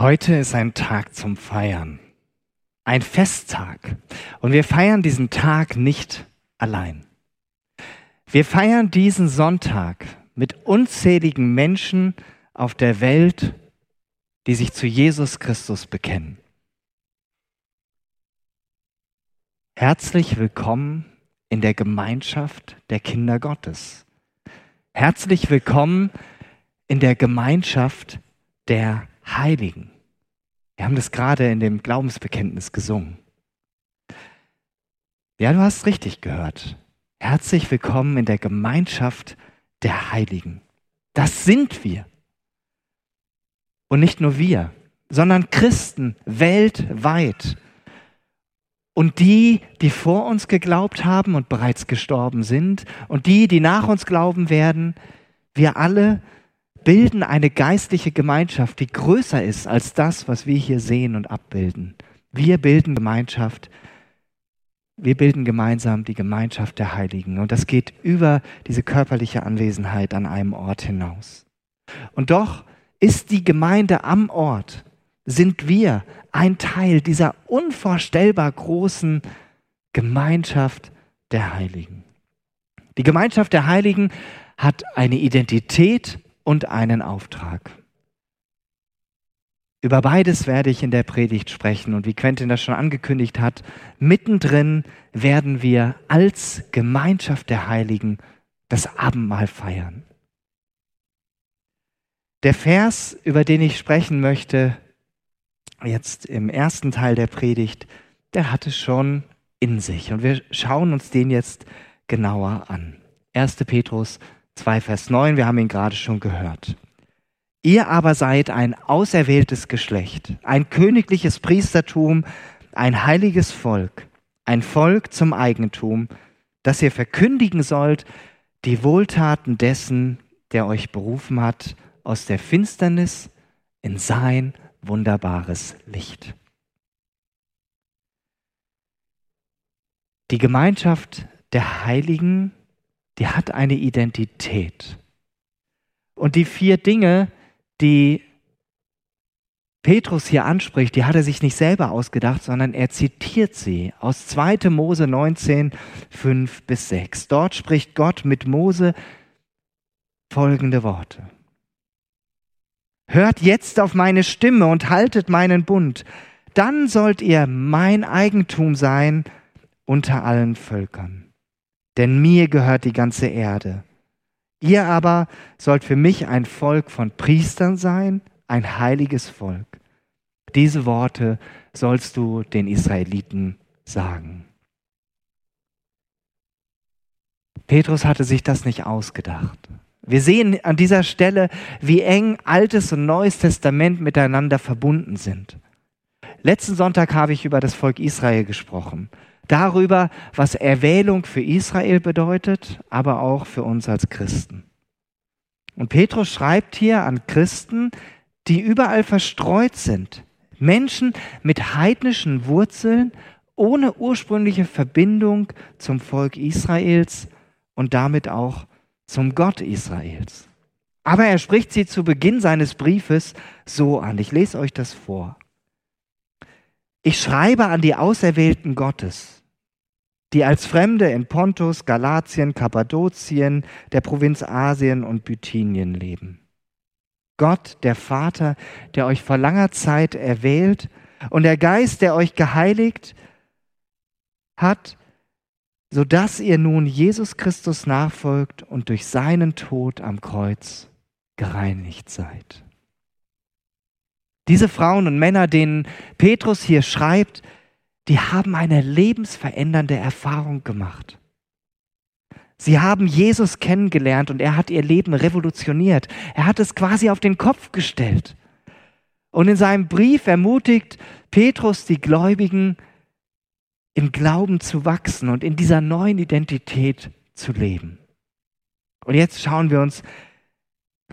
Heute ist ein Tag zum Feiern, ein Festtag. Und wir feiern diesen Tag nicht allein. Wir feiern diesen Sonntag mit unzähligen Menschen auf der Welt, die sich zu Jesus Christus bekennen. Herzlich willkommen in der Gemeinschaft der Kinder Gottes. Herzlich willkommen in der Gemeinschaft der Heiligen. Wir haben das gerade in dem Glaubensbekenntnis gesungen. Ja, du hast richtig gehört. Herzlich willkommen in der Gemeinschaft der Heiligen. Das sind wir. Und nicht nur wir, sondern Christen weltweit. Und die, die vor uns geglaubt haben und bereits gestorben sind, und die, die nach uns glauben werden, wir alle bilden eine geistliche Gemeinschaft, die größer ist als das, was wir hier sehen und abbilden. Wir bilden Gemeinschaft. Wir bilden gemeinsam die Gemeinschaft der Heiligen. Und das geht über diese körperliche Anwesenheit an einem Ort hinaus. Und doch ist die Gemeinde am Ort, sind wir ein Teil dieser unvorstellbar großen Gemeinschaft der Heiligen. Die Gemeinschaft der Heiligen hat eine Identität und einen Auftrag. Über beides werde ich in der Predigt sprechen und wie Quentin das schon angekündigt hat, mittendrin werden wir als Gemeinschaft der Heiligen das Abendmahl feiern. Der Vers, über den ich sprechen möchte, jetzt im ersten Teil der Predigt, der hat es schon in sich und wir schauen uns den jetzt genauer an. 1. Petrus 2, Vers 9, wir haben ihn gerade schon gehört. Ihr aber seid ein auserwähltes Geschlecht, ein königliches Priestertum, ein heiliges Volk, ein Volk zum Eigentum, das ihr verkündigen sollt die Wohltaten dessen, der euch berufen hat, aus der Finsternis in sein wunderbares Licht. Die Gemeinschaft der Heiligen die hat eine Identität. Und die vier Dinge, die Petrus hier anspricht, die hat er sich nicht selber ausgedacht, sondern er zitiert sie aus 2. Mose 19, 5 bis 6. Dort spricht Gott mit Mose folgende Worte. Hört jetzt auf meine Stimme und haltet meinen Bund, dann sollt ihr mein Eigentum sein unter allen Völkern denn mir gehört die ganze Erde. Ihr aber sollt für mich ein Volk von Priestern sein, ein heiliges Volk. Diese Worte sollst du den Israeliten sagen. Petrus hatte sich das nicht ausgedacht. Wir sehen an dieser Stelle, wie eng Altes und Neues Testament miteinander verbunden sind. Letzten Sonntag habe ich über das Volk Israel gesprochen darüber, was Erwählung für Israel bedeutet, aber auch für uns als Christen. Und Petrus schreibt hier an Christen, die überall verstreut sind. Menschen mit heidnischen Wurzeln, ohne ursprüngliche Verbindung zum Volk Israels und damit auch zum Gott Israels. Aber er spricht sie zu Beginn seines Briefes so an. Ich lese euch das vor. Ich schreibe an die Auserwählten Gottes, die als Fremde in Pontus, Galatien, Kappadokien, der Provinz Asien und Bithynien leben. Gott, der Vater, der euch vor langer Zeit erwählt und der Geist, der euch geheiligt hat, so dass ihr nun Jesus Christus nachfolgt und durch seinen Tod am Kreuz gereinigt seid. Diese Frauen und Männer, denen Petrus hier schreibt, die haben eine lebensverändernde Erfahrung gemacht. Sie haben Jesus kennengelernt und er hat ihr Leben revolutioniert. Er hat es quasi auf den Kopf gestellt. Und in seinem Brief ermutigt Petrus die Gläubigen, im Glauben zu wachsen und in dieser neuen Identität zu leben. Und jetzt schauen wir uns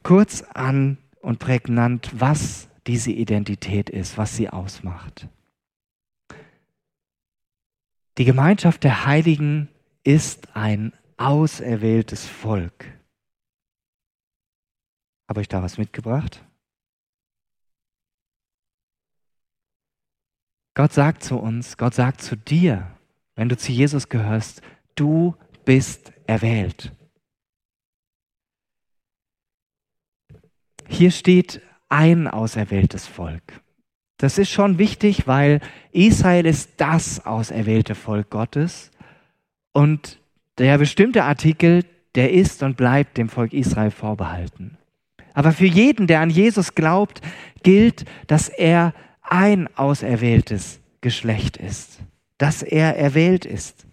kurz an und prägnant, was diese Identität ist, was sie ausmacht. Die Gemeinschaft der Heiligen ist ein auserwähltes Volk. Habe ich da was mitgebracht? Gott sagt zu uns, Gott sagt zu dir, wenn du zu Jesus gehörst, du bist erwählt. Hier steht ein auserwähltes Volk. Das ist schon wichtig, weil Israel ist das auserwählte Volk Gottes und der bestimmte Artikel, der ist und bleibt dem Volk Israel vorbehalten. Aber für jeden, der an Jesus glaubt, gilt, dass er ein auserwähltes Geschlecht ist, dass er erwählt ist.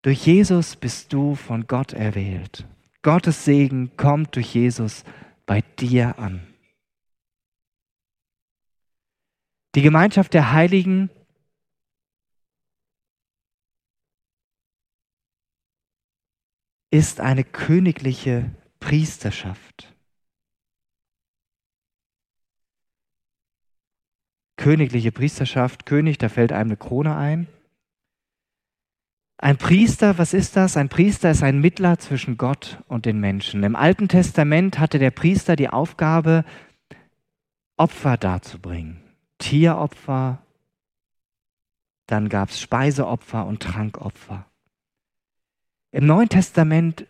Durch Jesus bist du von Gott erwählt. Gottes Segen kommt durch Jesus bei dir an. Die Gemeinschaft der Heiligen ist eine königliche Priesterschaft. Königliche Priesterschaft, König, da fällt einem eine Krone ein. Ein Priester, was ist das? Ein Priester ist ein Mittler zwischen Gott und den Menschen. Im Alten Testament hatte der Priester die Aufgabe, Opfer darzubringen. Tieropfer, dann gab es Speiseopfer und Trankopfer. Im Neuen Testament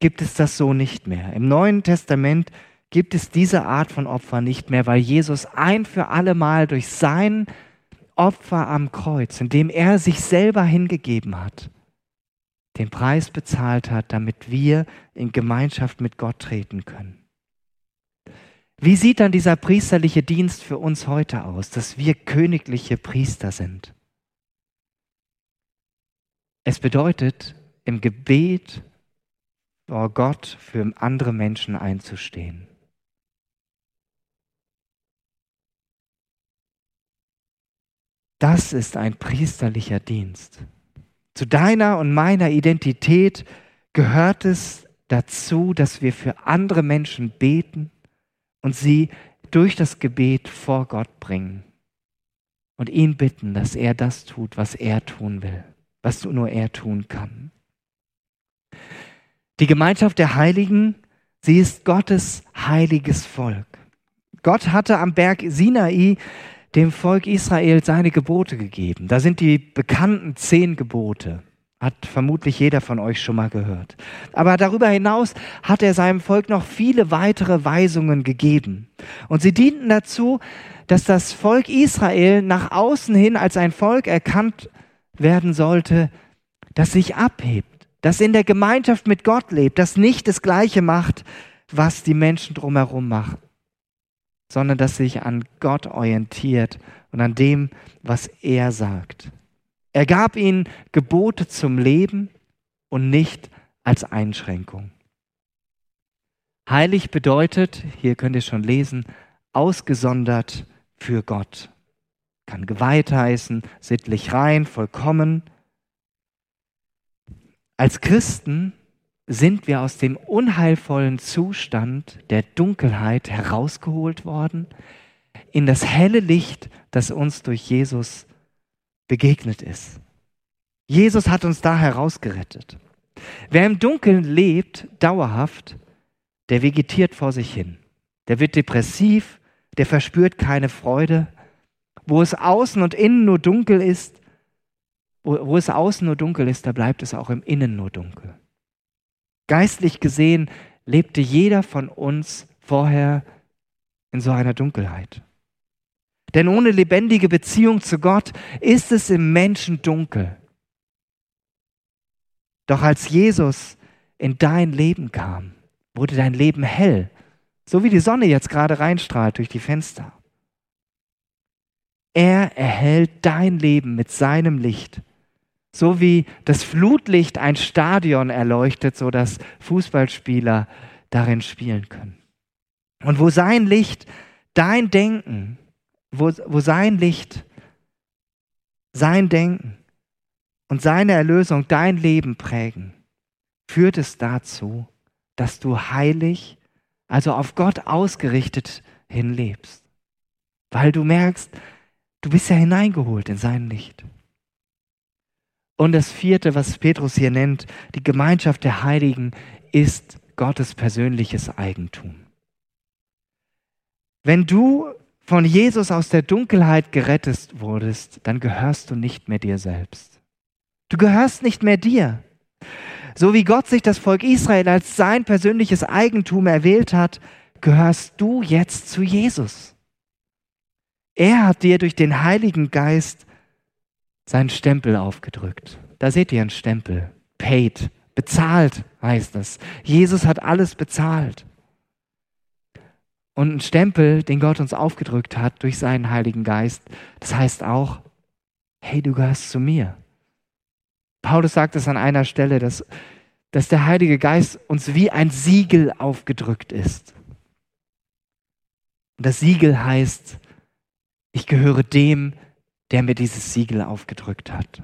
gibt es das so nicht mehr. Im Neuen Testament gibt es diese Art von Opfer nicht mehr, weil Jesus ein für alle Mal durch sein Opfer am Kreuz, indem er sich selber hingegeben hat, den Preis bezahlt hat, damit wir in Gemeinschaft mit Gott treten können. Wie sieht dann dieser priesterliche Dienst für uns heute aus, dass wir königliche Priester sind? Es bedeutet, im Gebet vor Gott für andere Menschen einzustehen. Das ist ein priesterlicher Dienst. Zu deiner und meiner Identität gehört es dazu, dass wir für andere Menschen beten und sie durch das Gebet vor Gott bringen und ihn bitten, dass er das tut, was er tun will, was nur er tun kann. Die Gemeinschaft der Heiligen, sie ist Gottes heiliges Volk. Gott hatte am Berg Sinai dem Volk Israel seine Gebote gegeben. Da sind die bekannten zehn Gebote. Hat vermutlich jeder von euch schon mal gehört. Aber darüber hinaus hat er seinem Volk noch viele weitere Weisungen gegeben. Und sie dienten dazu, dass das Volk Israel nach außen hin als ein Volk erkannt werden sollte, das sich abhebt, das in der Gemeinschaft mit Gott lebt, das nicht das Gleiche macht, was die Menschen drumherum machen, sondern das sich an Gott orientiert und an dem, was er sagt. Er gab ihnen Gebote zum Leben und nicht als Einschränkung. Heilig bedeutet, hier könnt ihr schon lesen, ausgesondert für Gott. Kann geweiht heißen, sittlich rein, vollkommen. Als Christen sind wir aus dem unheilvollen Zustand der Dunkelheit herausgeholt worden in das helle Licht, das uns durch Jesus begegnet ist. Jesus hat uns da herausgerettet. Wer im Dunkeln lebt, dauerhaft, der vegetiert vor sich hin. Der wird depressiv, der verspürt keine Freude. Wo es außen und innen nur dunkel ist, wo, wo es außen nur dunkel ist, da bleibt es auch im Innen nur dunkel. Geistlich gesehen lebte jeder von uns vorher in so einer Dunkelheit. Denn ohne lebendige Beziehung zu Gott ist es im Menschen dunkel. Doch als Jesus in dein Leben kam, wurde dein Leben hell, so wie die Sonne jetzt gerade reinstrahlt durch die Fenster. Er erhält dein Leben mit seinem Licht, so wie das Flutlicht ein Stadion erleuchtet, so dass Fußballspieler darin spielen können. Und wo sein Licht dein Denken wo, wo sein Licht, sein Denken und seine Erlösung dein Leben prägen, führt es dazu, dass du heilig, also auf Gott ausgerichtet hinlebst. Weil du merkst, du bist ja hineingeholt in sein Licht. Und das vierte, was Petrus hier nennt, die Gemeinschaft der Heiligen, ist Gottes persönliches Eigentum. Wenn du von Jesus aus der Dunkelheit gerettet wurdest, dann gehörst du nicht mehr dir selbst. Du gehörst nicht mehr dir. So wie Gott sich das Volk Israel als sein persönliches Eigentum erwählt hat, gehörst du jetzt zu Jesus. Er hat dir durch den Heiligen Geist seinen Stempel aufgedrückt. Da seht ihr einen Stempel. Paid. Bezahlt heißt das. Jesus hat alles bezahlt. Und ein Stempel, den Gott uns aufgedrückt hat durch seinen Heiligen Geist, das heißt auch, hey, du gehörst zu mir. Paulus sagt es an einer Stelle, dass, dass der Heilige Geist uns wie ein Siegel aufgedrückt ist. Und das Siegel heißt, ich gehöre dem, der mir dieses Siegel aufgedrückt hat.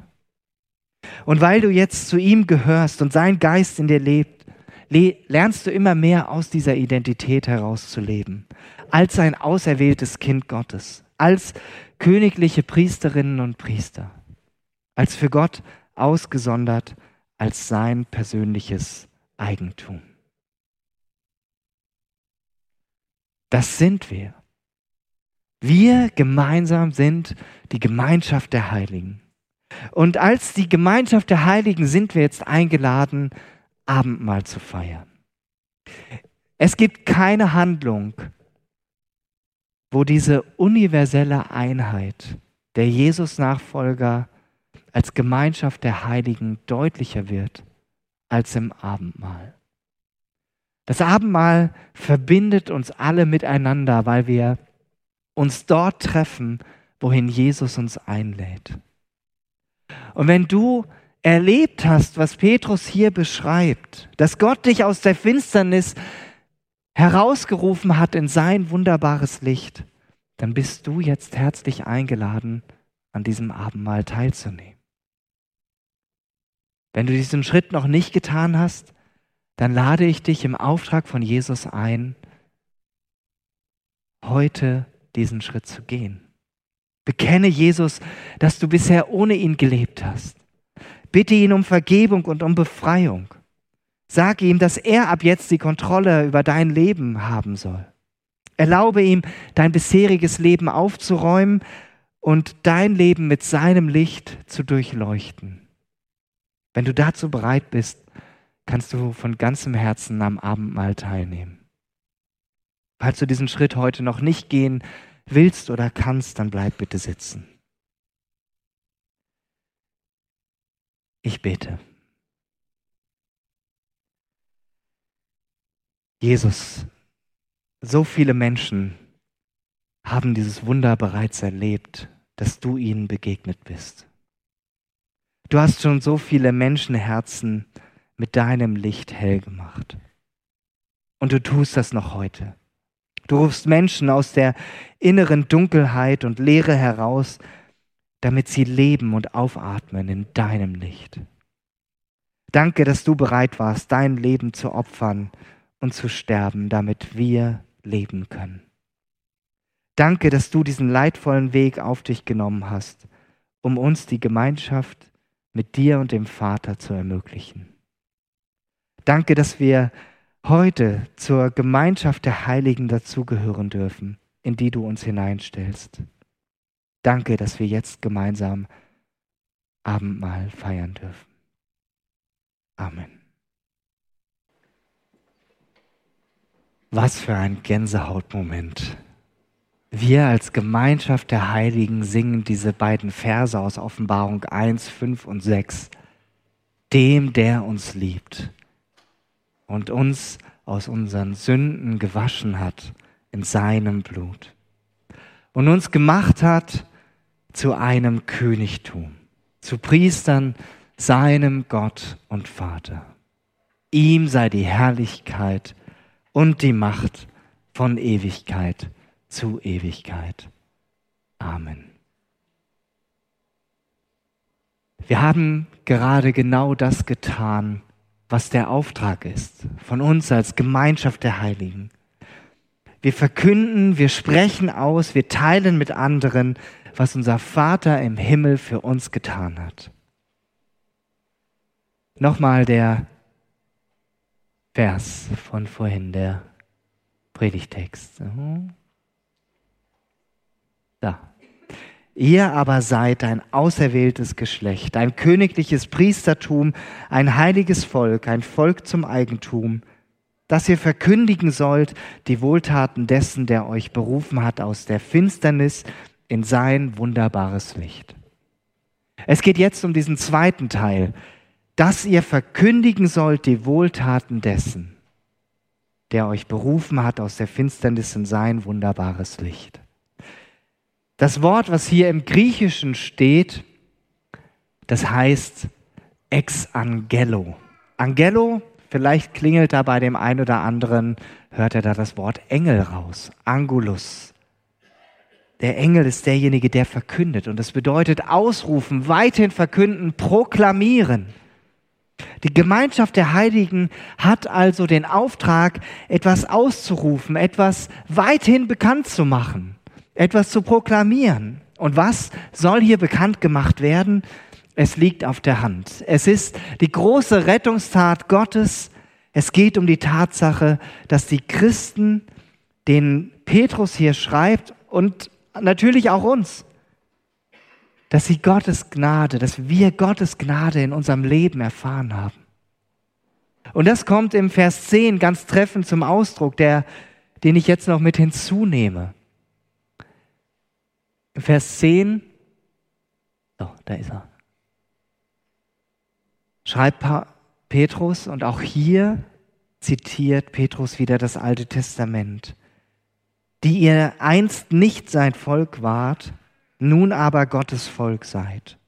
Und weil du jetzt zu ihm gehörst und sein Geist in dir lebt, lernst du immer mehr aus dieser Identität herauszuleben, als ein auserwähltes Kind Gottes, als königliche Priesterinnen und Priester, als für Gott ausgesondert, als sein persönliches Eigentum. Das sind wir. Wir gemeinsam sind die Gemeinschaft der Heiligen. Und als die Gemeinschaft der Heiligen sind wir jetzt eingeladen, Abendmahl zu feiern. Es gibt keine Handlung, wo diese universelle Einheit der Jesus-Nachfolger als Gemeinschaft der Heiligen deutlicher wird als im Abendmahl. Das Abendmahl verbindet uns alle miteinander, weil wir uns dort treffen, wohin Jesus uns einlädt. Und wenn du erlebt hast, was Petrus hier beschreibt, dass Gott dich aus der Finsternis herausgerufen hat in sein wunderbares Licht, dann bist du jetzt herzlich eingeladen, an diesem Abendmahl teilzunehmen. Wenn du diesen Schritt noch nicht getan hast, dann lade ich dich im Auftrag von Jesus ein, heute diesen Schritt zu gehen. Bekenne Jesus, dass du bisher ohne ihn gelebt hast. Bitte ihn um Vergebung und um Befreiung. Sage ihm, dass er ab jetzt die Kontrolle über dein Leben haben soll. Erlaube ihm, dein bisheriges Leben aufzuräumen und dein Leben mit seinem Licht zu durchleuchten. Wenn du dazu bereit bist, kannst du von ganzem Herzen am Abendmahl teilnehmen. Falls du diesen Schritt heute noch nicht gehen willst oder kannst, dann bleib bitte sitzen. Ich bete. Jesus, so viele Menschen haben dieses Wunder bereits erlebt, dass du ihnen begegnet bist. Du hast schon so viele Menschenherzen mit deinem Licht hell gemacht. Und du tust das noch heute. Du rufst Menschen aus der inneren Dunkelheit und Leere heraus, damit sie leben und aufatmen in deinem Licht. Danke, dass du bereit warst, dein Leben zu opfern und zu sterben, damit wir leben können. Danke, dass du diesen leidvollen Weg auf dich genommen hast, um uns die Gemeinschaft mit dir und dem Vater zu ermöglichen. Danke, dass wir heute zur Gemeinschaft der Heiligen dazugehören dürfen, in die du uns hineinstellst. Danke, dass wir jetzt gemeinsam Abendmahl feiern dürfen. Amen. Was für ein Gänsehautmoment. Wir als Gemeinschaft der Heiligen singen diese beiden Verse aus Offenbarung 1, 5 und 6. Dem, der uns liebt und uns aus unseren Sünden gewaschen hat in seinem Blut und uns gemacht hat zu einem Königtum, zu Priestern seinem Gott und Vater. Ihm sei die Herrlichkeit und die Macht von Ewigkeit zu Ewigkeit. Amen. Wir haben gerade genau das getan, was der Auftrag ist von uns als Gemeinschaft der Heiligen. Wir verkünden, wir sprechen aus, wir teilen mit anderen, was unser Vater im Himmel für uns getan hat. Nochmal der Vers von vorhin, der Predigtext. Da. Ihr aber seid ein auserwähltes Geschlecht, ein königliches Priestertum, ein heiliges Volk, ein Volk zum Eigentum, dass ihr verkündigen sollt die Wohltaten dessen, der euch berufen hat aus der Finsternis in sein wunderbares Licht. Es geht jetzt um diesen zweiten Teil, dass ihr verkündigen sollt die Wohltaten dessen, der euch berufen hat aus der Finsternis in sein wunderbares Licht. Das Wort, was hier im Griechischen steht, das heißt ex angelo. Angelo, vielleicht klingelt da bei dem einen oder anderen, hört er da das Wort Engel raus. Angulus. Der Engel ist derjenige, der verkündet. Und das bedeutet ausrufen, weithin verkünden, proklamieren. Die Gemeinschaft der Heiligen hat also den Auftrag, etwas auszurufen, etwas weithin bekannt zu machen, etwas zu proklamieren. Und was soll hier bekannt gemacht werden? Es liegt auf der Hand. Es ist die große Rettungstat Gottes. Es geht um die Tatsache, dass die Christen, den Petrus hier schreibt und natürlich auch uns, dass sie Gottes Gnade, dass wir Gottes Gnade in unserem Leben erfahren haben. Und das kommt im Vers 10 ganz treffend zum Ausdruck, der, den ich jetzt noch mit hinzunehme. Im Vers 10, so, da ist er, schreibt Petrus und auch hier zitiert Petrus wieder das Alte Testament die ihr einst nicht sein Volk wart, nun aber Gottes Volk seid.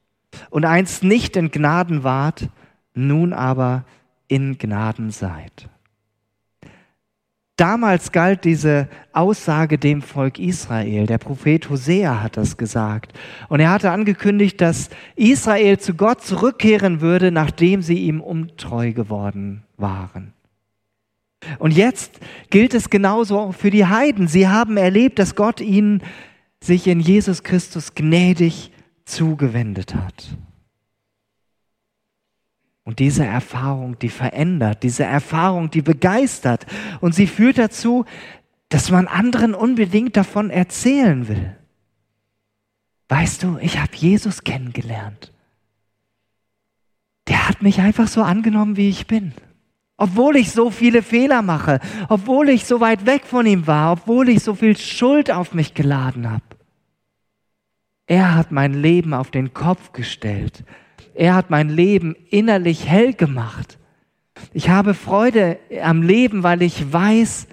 Und einst nicht in Gnaden wart, nun aber in Gnaden seid. Damals galt diese Aussage dem Volk Israel. Der Prophet Hosea hat das gesagt. Und er hatte angekündigt, dass Israel zu Gott zurückkehren würde, nachdem sie ihm untreu geworden waren. Und jetzt gilt es genauso für die Heiden. Sie haben erlebt, dass Gott ihnen sich in Jesus Christus gnädig zugewendet hat. Und diese Erfahrung, die verändert, diese Erfahrung, die begeistert und sie führt dazu, dass man anderen unbedingt davon erzählen will. Weißt du, ich habe Jesus kennengelernt. Der hat mich einfach so angenommen, wie ich bin. Obwohl ich so viele Fehler mache, obwohl ich so weit weg von ihm war, obwohl ich so viel Schuld auf mich geladen habe. Er hat mein Leben auf den Kopf gestellt. Er hat mein Leben innerlich hell gemacht. Ich habe Freude am Leben, weil ich weiß,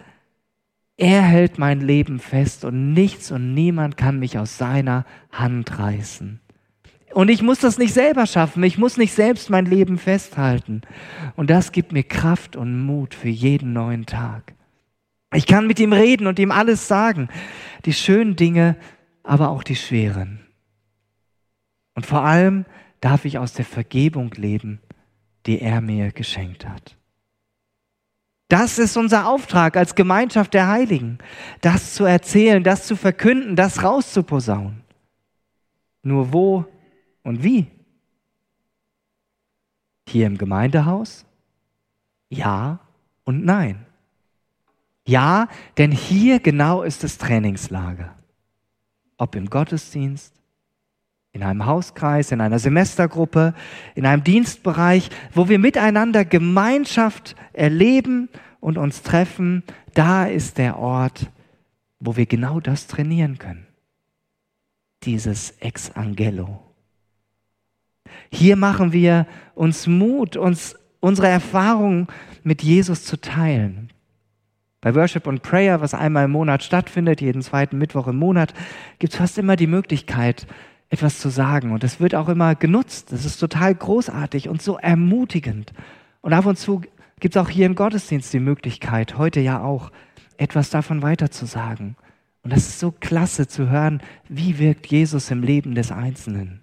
er hält mein Leben fest und nichts und niemand kann mich aus seiner Hand reißen. Und ich muss das nicht selber schaffen. Ich muss nicht selbst mein Leben festhalten. Und das gibt mir Kraft und Mut für jeden neuen Tag. Ich kann mit ihm reden und ihm alles sagen. Die schönen Dinge, aber auch die schweren. Und vor allem darf ich aus der Vergebung leben, die er mir geschenkt hat. Das ist unser Auftrag als Gemeinschaft der Heiligen, das zu erzählen, das zu verkünden, das rauszuposaunen. Nur wo und wie? Hier im Gemeindehaus? Ja und nein. Ja, denn hier genau ist das Trainingslager. Ob im Gottesdienst, in einem Hauskreis, in einer Semestergruppe, in einem Dienstbereich, wo wir miteinander Gemeinschaft erleben und uns treffen, da ist der Ort, wo wir genau das trainieren können. Dieses Ex Angelo. Hier machen wir uns Mut, uns unsere Erfahrungen mit Jesus zu teilen. Bei Worship und Prayer, was einmal im Monat stattfindet, jeden zweiten Mittwoch im Monat, gibt es fast immer die Möglichkeit, etwas zu sagen. Und es wird auch immer genutzt. Das ist total großartig und so ermutigend. Und ab und zu gibt es auch hier im Gottesdienst die Möglichkeit, heute ja auch, etwas davon weiterzusagen. Und das ist so klasse zu hören, wie wirkt Jesus im Leben des Einzelnen.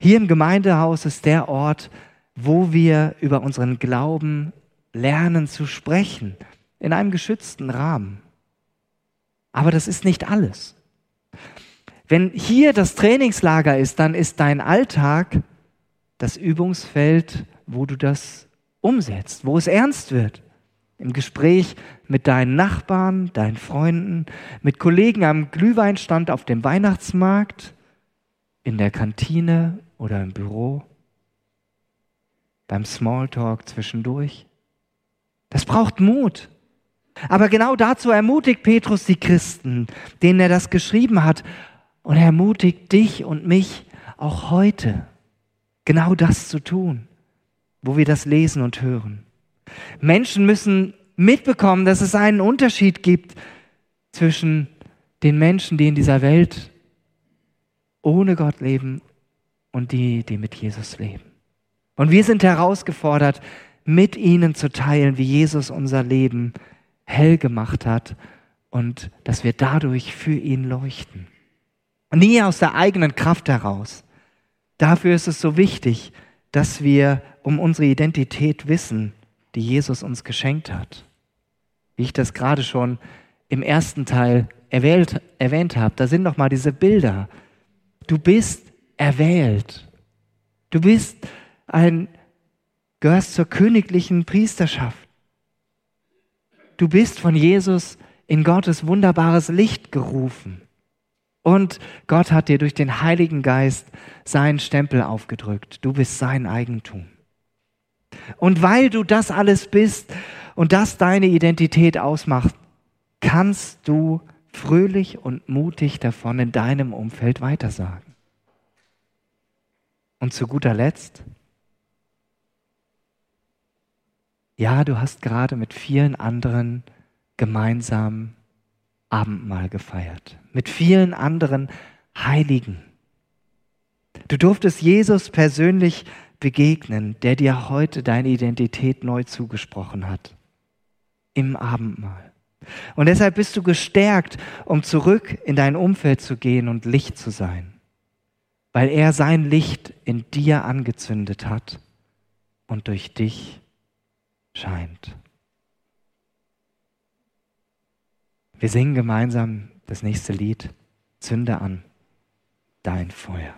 Hier im Gemeindehaus ist der Ort, wo wir über unseren Glauben lernen zu sprechen, in einem geschützten Rahmen. Aber das ist nicht alles. Wenn hier das Trainingslager ist, dann ist dein Alltag das Übungsfeld, wo du das umsetzt, wo es ernst wird. Im Gespräch mit deinen Nachbarn, deinen Freunden, mit Kollegen am Glühweinstand auf dem Weihnachtsmarkt, in der Kantine oder im Büro, beim Smalltalk zwischendurch. Das braucht Mut. Aber genau dazu ermutigt Petrus die Christen, denen er das geschrieben hat. Und er ermutigt dich und mich auch heute, genau das zu tun, wo wir das lesen und hören. Menschen müssen mitbekommen, dass es einen Unterschied gibt zwischen den Menschen, die in dieser Welt ohne Gott leben und die, die mit Jesus leben. Und wir sind herausgefordert, mit ihnen zu teilen, wie Jesus unser Leben hell gemacht hat und dass wir dadurch für ihn leuchten. Nie aus der eigenen Kraft heraus. Dafür ist es so wichtig, dass wir um unsere Identität wissen, die Jesus uns geschenkt hat. Wie ich das gerade schon im ersten Teil erwählt, erwähnt habe, da sind noch mal diese Bilder. Du bist erwählt. Du bist ein, gehörst zur königlichen Priesterschaft. Du bist von Jesus in Gottes wunderbares Licht gerufen. Und Gott hat dir durch den Heiligen Geist seinen Stempel aufgedrückt. Du bist sein Eigentum. Und weil du das alles bist und das deine Identität ausmacht, kannst du fröhlich und mutig davon in deinem Umfeld weitersagen. Und zu guter Letzt, ja, du hast gerade mit vielen anderen gemeinsam Abendmahl gefeiert, mit vielen anderen Heiligen. Du durftest Jesus persönlich begegnen, der dir heute deine Identität neu zugesprochen hat, im Abendmahl. Und deshalb bist du gestärkt, um zurück in dein Umfeld zu gehen und Licht zu sein, weil er sein Licht in dir angezündet hat und durch dich scheint. Wir singen gemeinsam das nächste Lied, Zünde an, dein Feuer.